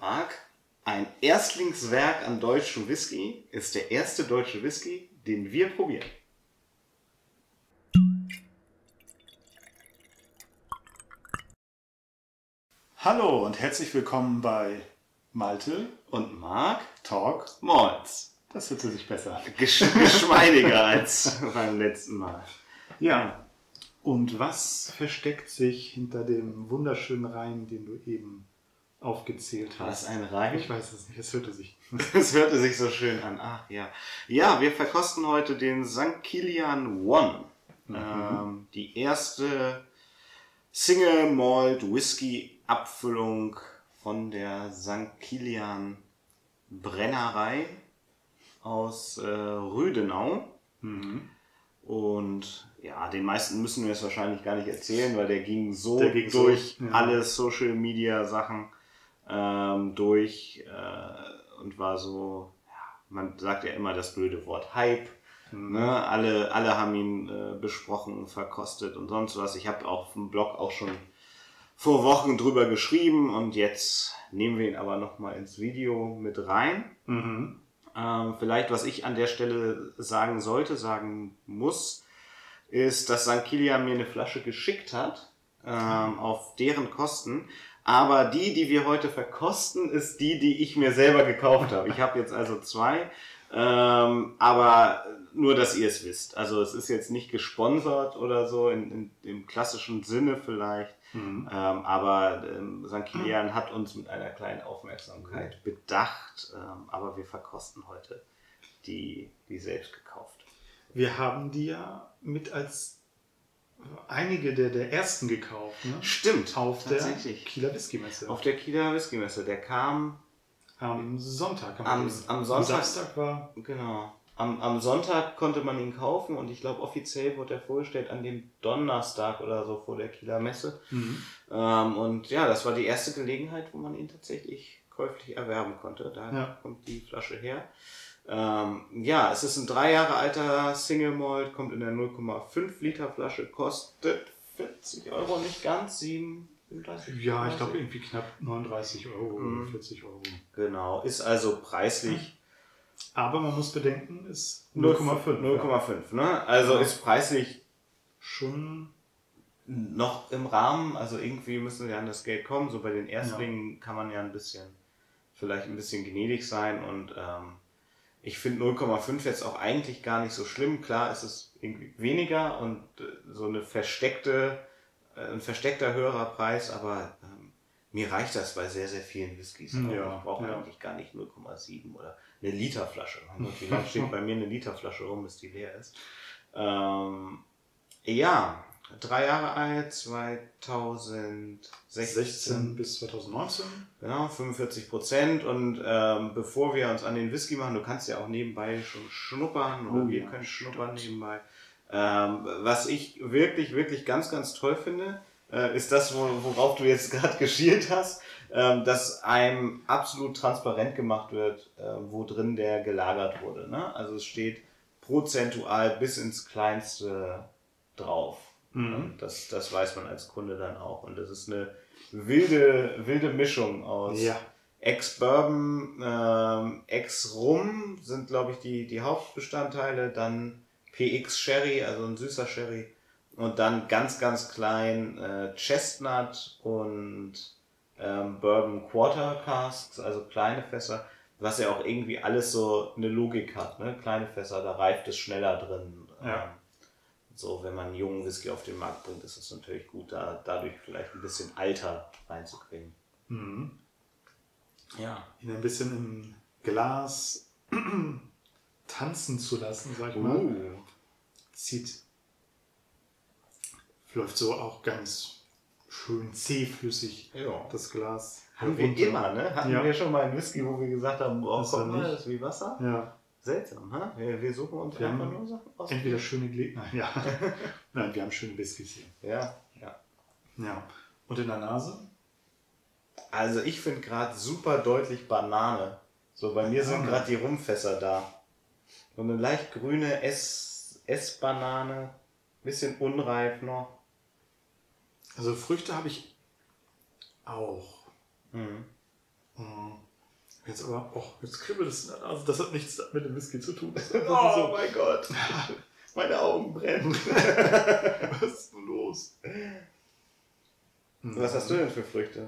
Marc, ein Erstlingswerk an deutschem Whisky ist der erste deutsche Whisky, den wir probieren. Hallo und herzlich willkommen bei Malte Und Marc, Talk. Malz. Das hört sich besser. Gesch geschmeidiger als beim letzten Mal. Ja. Und was versteckt sich hinter dem wunderschönen Reim, den du eben aufgezählt hast? ein Reim? Ich weiß es nicht, es hörte sich. Das hörte sich so schön an. Ach ja. Ja, wir verkosten heute den St. Kilian One. Ähm, die erste Single Malt Whisky Abfüllung von der St. Kilian Brennerei aus äh, Rüdenau. Mhm. Und ja, den meisten müssen wir es wahrscheinlich gar nicht erzählen, weil der ging so Der ging so, durch ja. alle Social Media Sachen ähm, durch äh, und war so, ja, man sagt ja immer das blöde Wort Hype. Mhm. Ne? Alle, alle haben ihn äh, besprochen, verkostet und sonst was. Ich habe auf dem Blog auch schon vor Wochen drüber geschrieben und jetzt nehmen wir ihn aber nochmal ins Video mit rein. Mhm. Ähm, vielleicht, was ich an der Stelle sagen sollte, sagen muss, ist, dass St. Kilian mir eine Flasche geschickt hat, ähm, auf deren Kosten. Aber die, die wir heute verkosten, ist die, die ich mir selber gekauft habe. Ich habe jetzt also zwei, ähm, aber nur, dass ihr es wisst. Also es ist jetzt nicht gesponsert oder so in, in, im klassischen Sinne vielleicht. Mhm. Ähm, aber ähm, St. Kilian hat uns mit einer kleinen Aufmerksamkeit bedacht, ähm, aber wir verkosten heute die, die selbst gekauft. Wir haben die ja mit als einige der, der ersten gekauft. Ne? Stimmt, Auf der. Kieler Whisky-Messe. Auf der Kieler Whisky-Messe, der kam, Am Sonntag. Am- am Sonntag- Samstag war. genau, am, am Sonntag konnte man ihn kaufen und ich glaube offiziell wurde er vorgestellt an dem Donnerstag oder so vor der Kieler Messe. Mhm. Ähm, und ja, das war die erste Gelegenheit, wo man ihn tatsächlich käuflich erwerben konnte. Da Ja. kommt die Flasche her. Ähm, ja, es ist ein drei Jahre alter Single Malt, kommt in der 0,5 Liter Flasche, kostet 40 Euro, nicht ganz, 7, 37, Ja, ich 37. glaube irgendwie knapp 39 Euro Mhm. oder 40 Euro. Genau, ist also preislich Aber man muss bedenken, ist 0,5. 0,5, ne? Also Ja. ist preislich Schon. noch im Rahmen, also irgendwie müssen wir an das Geld kommen. So bei den Erstlingen kann man ja ein bisschen, vielleicht ein bisschen gnädig sein und ähm, ich finde 0,5 jetzt auch eigentlich gar nicht so schlimm. Klar ist es irgendwie weniger und äh, so eine versteckte, äh, ein versteckter höherer Preis, aber ähm, mir reicht das bei sehr, sehr vielen Whiskys. Hm, auch. ja, ich brauche ja. eigentlich gar nicht 0,7 oder eine Literflasche. Wie lange steht bei mir eine Literflasche rum, bis die leer ist? Ähm, ja, drei Jahre alt, 2016. 16 bis 2019. Genau, 45 Prozent. Und ähm, bevor wir uns an den Whisky machen, du kannst ja auch nebenbei schon schnuppern oder Oh wir ja, können schnuppern nebenbei. Ähm, was ich wirklich, wirklich ganz, ganz toll finde, äh, ist das, wo, worauf du jetzt gerade geschielt hast, ähm, dass einem absolut transparent gemacht wird, äh, wo drin der gelagert wurde. Ne? Also es steht prozentual bis ins Kleinste drauf. Mhm. Und das, das weiß man als Kunde dann auch. Und das ist eine wilde, wilde Mischung aus Ja. Ex-Bourbon, ähm, Ex-Rum sind, glaube ich, die, die Hauptbestandteile. Dann PX-Sherry, also ein süßer Sherry. Und dann ganz, ganz klein äh, Chestnut und ähm, Bourbon Quarter Casks, also kleine Fässer, was ja auch irgendwie alles so eine Logik hat. Ne? Kleine Fässer, da reift es schneller drin. Ja. Ähm, so, wenn man einen jungen Whisky auf den Markt bringt, ist es natürlich gut, da dadurch vielleicht ein bisschen Alter reinzukriegen. Mhm. Ja. Ihn ein bisschen im Glas tanzen zu lassen, sag ich mal. Uh. Zieht. Läuft so auch ganz schön zähflüssig Ja. das Glas. Haben wir immer, ne? Hatten Ja. wir schon mal einen Whisky, wo wir gesagt haben, oh, war mal, nicht. das ist wie Wasser? Ja. Seltsam, ha? Wir, wir suchen uns Wir einfach nur Sachen aus. Entweder schöne Gläser. Nein, ja. Nein, wir haben schöne Whiskys hier. Ja, ja. Ja. Und in der Nase? Also ich finde gerade super deutlich Banane. So, bei mir sind gerade die Rumfässer da. So eine leicht grüne Ess- Essbanane. Bisschen unreif noch. Also Früchte habe ich auch. Mhm. Mhm. Jetzt aber, oh, jetzt kribbelt es. Also das hat nichts mit dem Whisky zu tun. Oh so. mein Gott. Meine Augen brennen. Was ist denn los? Was hast du denn für Früchte?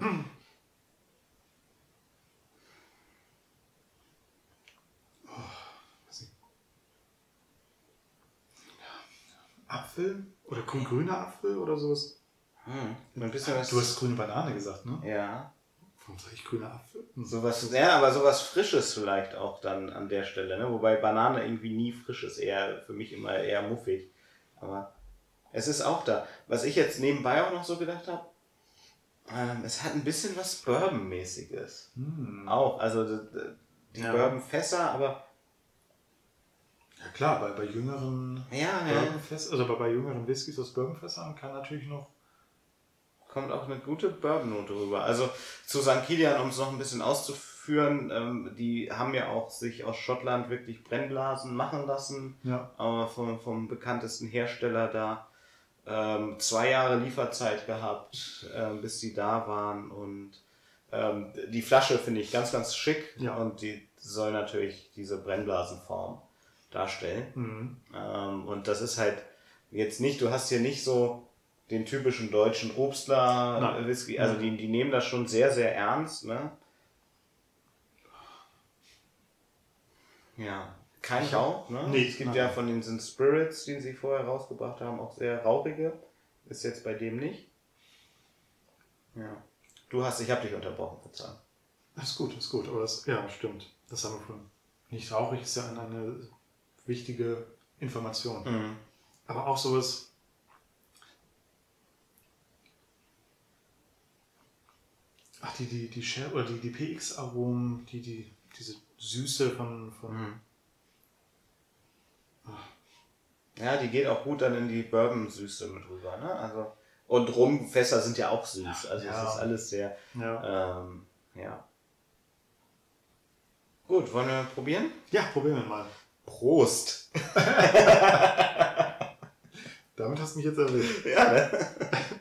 Apfel? Oder grün- grüner Apfel oder sowas? Hm, ein bisschen was. Du hast grüne Banane gesagt, ne? ja. Ich grüner Apfel? Sowas, ja, aber sowas Frisches vielleicht auch dann an der Stelle, ne? Wobei Banane irgendwie nie frisch ist, eher für mich immer eher muffig. Aber es ist auch da. Was ich jetzt nebenbei auch noch so gedacht habe, ähm, es hat ein bisschen was Bourbon-mäßiges. Hm. Auch, also die Ja. Bourbon-Fässer, aber Ja klar, bei, bei jüngeren ja, ja, Bourbonfässern, also bei, bei jüngeren Whiskys aus Bourbonfässern kann natürlich noch. Kommt auch eine gute Bourbon-Note rüber. Also zu St. Kilian, um es noch ein bisschen auszuführen, ähm, die haben ja auch sich aus Schottland wirklich Brennblasen machen lassen. Ja. aber vom, vom bekanntesten Hersteller da ähm, zwei Jahre Lieferzeit gehabt, ähm, bis die da waren. Und ähm, die Flasche finde ich ganz, ganz schick Ja. und die soll natürlich diese Brennblasenform darstellen. Mhm. Ähm, und das ist halt jetzt nicht, du hast hier nicht so den typischen deutschen Obstler Nein. Whisky, also die, die nehmen das schon sehr, sehr ernst, ne? Ja, kein Rauch, ne? Nee, es gibt nein. ja von den Spirits, die sie vorher rausgebracht haben, auch sehr rauchige. Ist jetzt bei dem nicht. Ja. Du hast, ich habe dich unterbrochen, verzeihung. Das ist gut, ist gut. Aber das, ja, stimmt. Das haben wir vorhin. Nicht rauchig ist ja eine, eine wichtige Information. Mhm. Aber auch sowas. Ach, die, die, die Shell oder die, die PX-Aromen, die, die, diese Süße von. von Mhm. Ja, die geht auch gut dann in die Bourbon-Süße mit rüber, ne? Also, und Rumfässer sind ja auch süß. Also Ja. es ist alles sehr, ja. ähm, ja. Gut, wollen wir probieren? ja, probieren wir mal. Prost! Damit hast du mich jetzt erwischt. Ja, ne?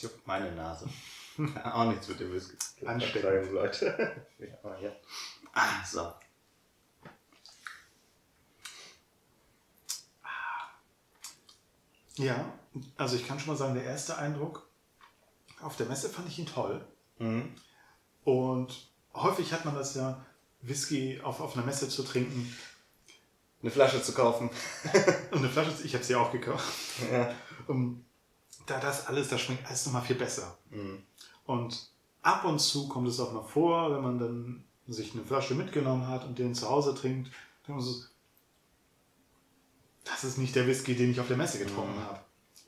Jetzt juckt meine Nase. auch nichts mit dem Whisky. Ansteckend. Leute. ja, aber ja. Ah, so. Ja, also ich kann schon mal sagen, der erste Eindruck auf der Messe fand ich ihn toll. Mhm. Und häufig hat man das ja, Whisky auf, auf einer Messe zu trinken. Eine Flasche zu kaufen. Und eine Flasche, ich habe sie auch gekauft. ja. Um, da das alles, da schmeckt alles nochmal viel besser. Mhm. Und ab und zu kommt es auch mal vor, wenn man dann sich eine Flasche mitgenommen hat und den zu Hause trinkt, dann es, das ist nicht der Whisky, den ich auf der Messe getrunken Mhm. habe.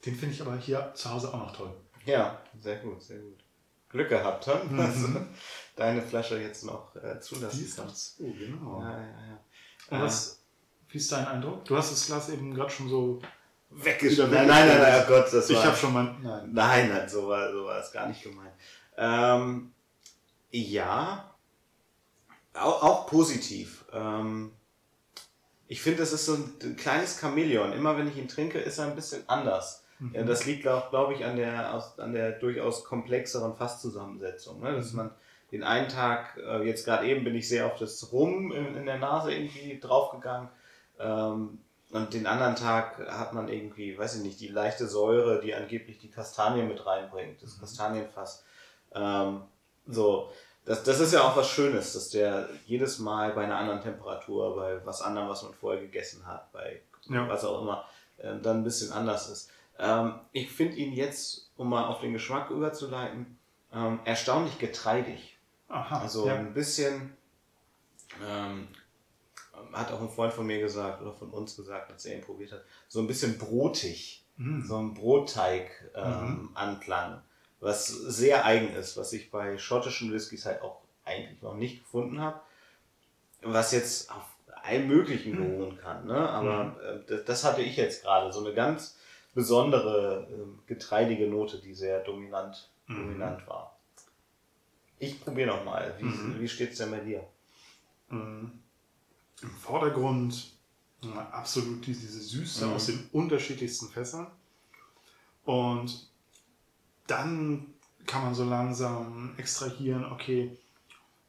Den finde ich aber hier zu Hause auch noch toll. ja, sehr gut, sehr gut. Glück gehabt, hm? Mhm. du deine Flasche jetzt noch äh, zulassen Die ist das. Oh, genau. Ja, ja, ja. Und was, wie ist dein Eindruck? Du hast das Glas eben gerade schon so. Weggeschmissen. Nein, nein, nein, nein, oh Gott, das Ich war... habe schon mal. Nein. Nein, nein, so war, so war es gar nicht gemeint. Ähm, ja, auch, auch positiv. Ähm, ich finde, es ist so ein kleines Chamäleon. Immer wenn ich ihn trinke, ist er ein bisschen anders. Mhm. Ja, das liegt auch, glaube ich, an der, aus, an der durchaus komplexeren Fasszusammensetzung. Ne? Dass Mhm. man den einen Tag, äh, jetzt gerade eben bin ich sehr auf das Rum in, in der Nase irgendwie draufgegangen. Ähm, und den anderen Tag hat man irgendwie, weiß ich nicht, die leichte Säure, die angeblich die Kastanie mit reinbringt, das Kastanienfass. Ähm, so, das, das ist ja auch was Schönes, dass der jedes Mal bei einer anderen Temperatur, bei was anderem, was man vorher gegessen hat, bei Ja. was auch immer, äh, dann ein bisschen anders ist. Ähm, ich finde ihn jetzt, um mal auf den Geschmack überzuleiten, ähm, erstaunlich getreidig. Aha. Also ja. ein bisschen, ähm, hat auch ein Freund von mir gesagt oder von uns gesagt, als er ihn probiert hat, so ein bisschen brotig, Mhm. so ein Brotteig-Anklang, was sehr eigen ist, was ich bei schottischen Whiskys halt auch eigentlich noch nicht gefunden habe. Was jetzt auf allem Möglichen beruhen kann. Ne? Aber äh, das, das hatte ich jetzt gerade, so eine ganz besondere äh, getreidige Note, die sehr dominant, Mhm. dominant war. Ich probiere nochmal. Wie, Mhm. wie steht es denn bei dir? Mm, Im Vordergrund äh, absolut diese Süße Mhm. aus den unterschiedlichsten Fässern. Und dann kann man so langsam extrahieren, okay,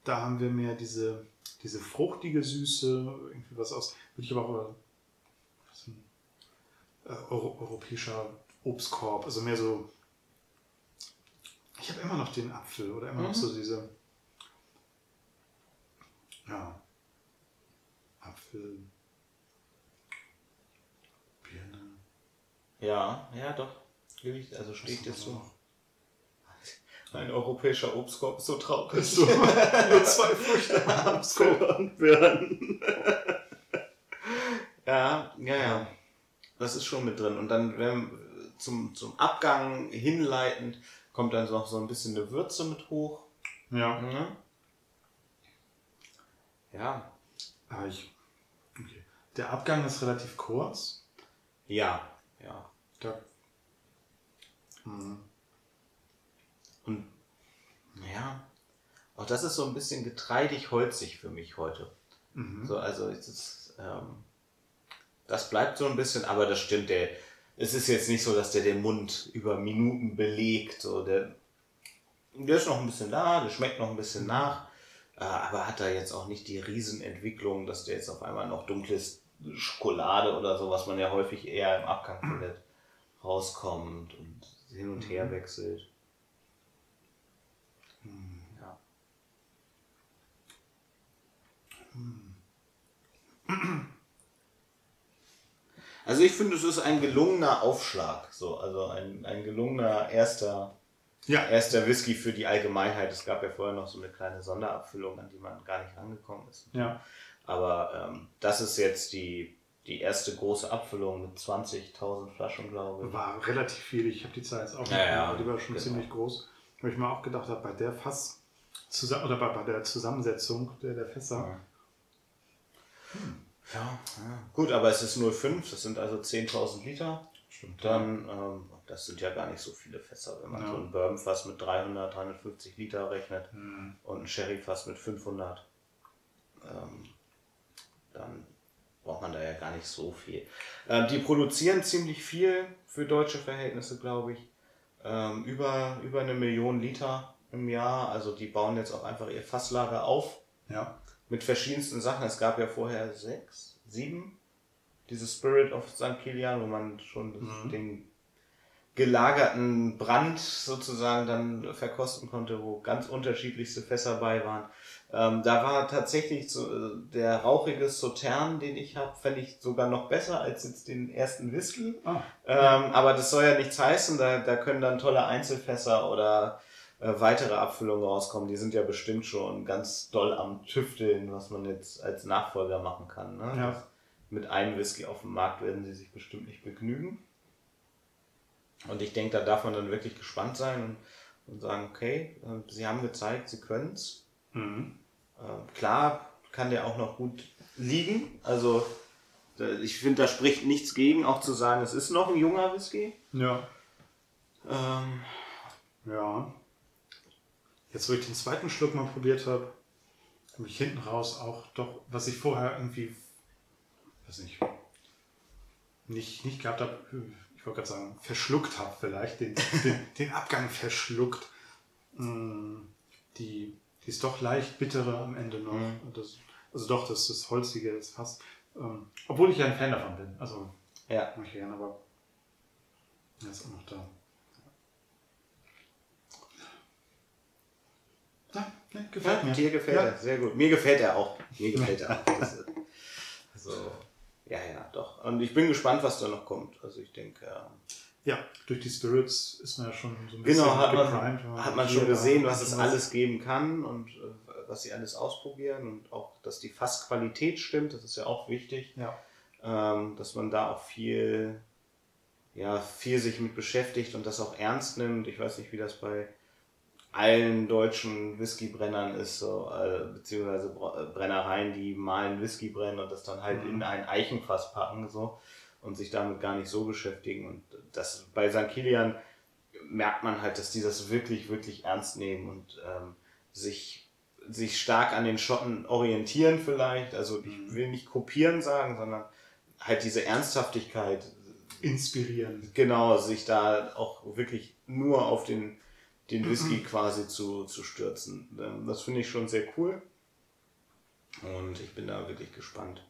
da haben wir mehr diese, diese fruchtige Süße, irgendwie was aus, würde ich aber auch äh, so ein äh, Euro, europäischer Obstkorb, also mehr so. Ich habe immer noch den Apfel oder immer noch Mhm. so diese. Ja. Apfel. Birne. Ja, ja, doch. Gewicht, also steht jetzt haben wir so. Ein europäischer Obstkorb ist so traurig. So, nur zwei Früchte. Apfel und Birnen. ja, ja, ja. Das ist schon mit drin. Und dann wenn, zum, zum Abgang hinleitend kommt dann noch so ein bisschen eine Würze mit hoch. Ja. Mhm. Ja. Aber ich. Der Abgang ist relativ kurz. Ja. Ja. Da. Mhm. Und ja, auch das ist so ein bisschen getreidig-holzig für mich heute. Mhm. So, also ist, ähm, das bleibt so ein bisschen, aber das stimmt, der, es ist jetzt nicht so, dass der den Mund über Minuten belegt. So, der, der ist noch ein bisschen da, der schmeckt noch ein bisschen nach, äh, aber hat da jetzt auch nicht die Riesenentwicklung, dass der jetzt auf einmal noch dunkles Schokolade oder so, was man ja häufig eher im Abgang findet, rauskommt und hin und her wechselt. Ja. Also ich finde, es ist ein gelungener Aufschlag, so, also ein, ein gelungener erster, Ja. erster Whisky für die Allgemeinheit. Es gab ja vorher noch so eine kleine Sonderabfüllung, an die man gar nicht rangekommen ist. Ja. Aber ähm, das ist jetzt die, die erste große Abfüllung mit 20.000 Flaschen, glaube ich. War relativ viel. Ich habe die Zahl jetzt auch nicht Ja, mehr, aber die war schon genau. ziemlich groß. Weil ich mir auch gedacht habe, bei der Fass zusammen oder bei, bei der Zusammensetzung der, der Fässer. Ja, ja. Gut, aber es ist 0,5, das sind also 10.000 Liter. Stimmt. Dann, ähm, das sind ja gar nicht so viele Fässer, wenn man Ja. so ein Bourbonfass mit 300, 350 Liter rechnet Mhm. und ein Sherryfass mit 500. Ähm, dann braucht man da ja gar nicht so viel. Ähm, die produzieren ziemlich viel für deutsche Verhältnisse, glaube ich. Ähm, über, über eine Million Liter im Jahr. Also die bauen jetzt auch einfach ihr Fasslager auf Ja. mit verschiedensten Sachen. Es gab ja vorher sechs, sieben. Dieses Spirit of St. Kilian, wo man schon Mhm. den gelagerten Brand sozusagen dann verkosten konnte, wo ganz unterschiedlichste Fässer bei waren. Ähm, da war tatsächlich so, äh, der rauchige Sautern, den ich habe, fände ich sogar noch besser als jetzt den ersten Whisky. Ah, Ähm, aber das soll ja nichts heißen, da, da können dann tolle Einzelfässer oder äh, weitere Abfüllungen rauskommen. Die sind ja bestimmt schon ganz doll am Tüfteln, was man jetzt als Nachfolger machen kann. Ne? Ja. Mit einem Whisky auf dem Markt werden sie sich bestimmt nicht begnügen. Und ich denke, da darf man dann wirklich gespannt sein und, und sagen, okay, äh, sie haben gezeigt, sie können es. Mhm. Äh, klar kann der auch noch gut liegen. Also ich finde, da spricht nichts gegen, auch zu sagen, es ist noch ein junger Whisky. Ja. Ähm, Ja. Jetzt, wo ich den zweiten Schluck mal probiert habe, habe ich hinten raus auch doch, was ich vorher irgendwie, weiß nicht, nicht, nicht gehabt habe, ich wollte gerade sagen, verschluckt habe vielleicht, den, den, den Abgang verschluckt. Mm, Die, die ist doch leicht bittere am Ende noch. Mhm. Das, also doch, das ist Holzige, das passt. Ähm, obwohl ich ja ein Fan davon bin. Also, ja. mag ich gerne, aber er ist auch noch da. Ja, ne, gefällt Ja, mir. dir gefällt ja. er, sehr gut. Mir gefällt er auch. Mir gefällt er auch. Das ist, also, ja, ja, doch. Und ich bin gespannt, was da noch kommt. Also ich denke, ähm, Ja, durch die Spirits ist man ja schon so ein bisschen genau, hat man, geprimed, man hat man schon gesehen, was es alles geben kann und äh, was sie alles ausprobieren und auch, dass die Fassqualität stimmt. Das ist ja auch wichtig. Ja. ähm, dass man da auch viel, ja, viel sich mit beschäftigt und das auch ernst nimmt. Ich weiß nicht, wie das bei allen deutschen Whiskybrennern ist, so, äh, beziehungsweise Brennereien, die malen Whisky brennen und das dann halt Mhm. in ein Eichenfass packen, so, und sich damit gar nicht so beschäftigen. Und das bei St. Kilian merkt man halt, dass die das wirklich, wirklich ernst nehmen und ähm, sich, sich stark an den Schotten orientieren vielleicht. Also ich will nicht kopieren sagen, sondern halt diese Ernsthaftigkeit, Inspirieren. genau, sich da auch wirklich nur auf den, den Whisky quasi zu, zu stürzen. Ähm, Das finde ich schon sehr cool. Und ich bin da wirklich gespannt,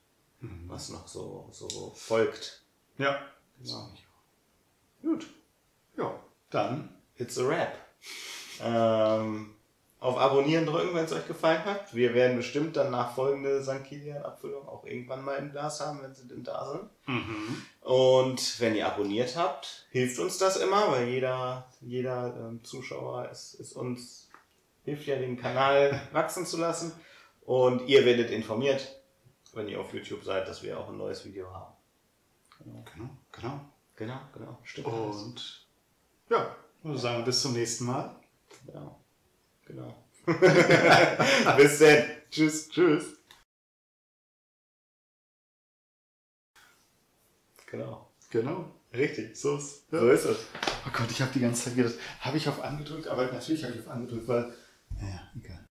was noch so, so folgt. Ja. Genau. Gut. Ja. Dann It's a wrap. Ähm, auf Abonnieren drücken, wenn es euch gefallen hat. Wir werden bestimmt dann nachfolgende St. Kilian-Abfüllung auch irgendwann mal im Glas haben, wenn sie denn da sind. Und wenn ihr abonniert habt, hilft uns das immer, weil jeder, jeder ähm, Zuschauer ist, ist uns, hilft ja den Kanal wachsen zu lassen. Und ihr werdet informiert, wenn ihr auf YouTube seid, dass wir auch ein neues Video haben. Genau, genau. Genau, genau. Stimmt. alles. Und ja, würde sagen, bis zum nächsten Mal. Genau. Genau. Bis dann. Tschüss. Tschüss. Genau. Genau. Richtig. So ist ja. So ist es. Oh Gott, ich habe die ganze Zeit gedacht, habe ich auf angedrückt, aber natürlich habe ich auf angedrückt, weil. Ja, egal.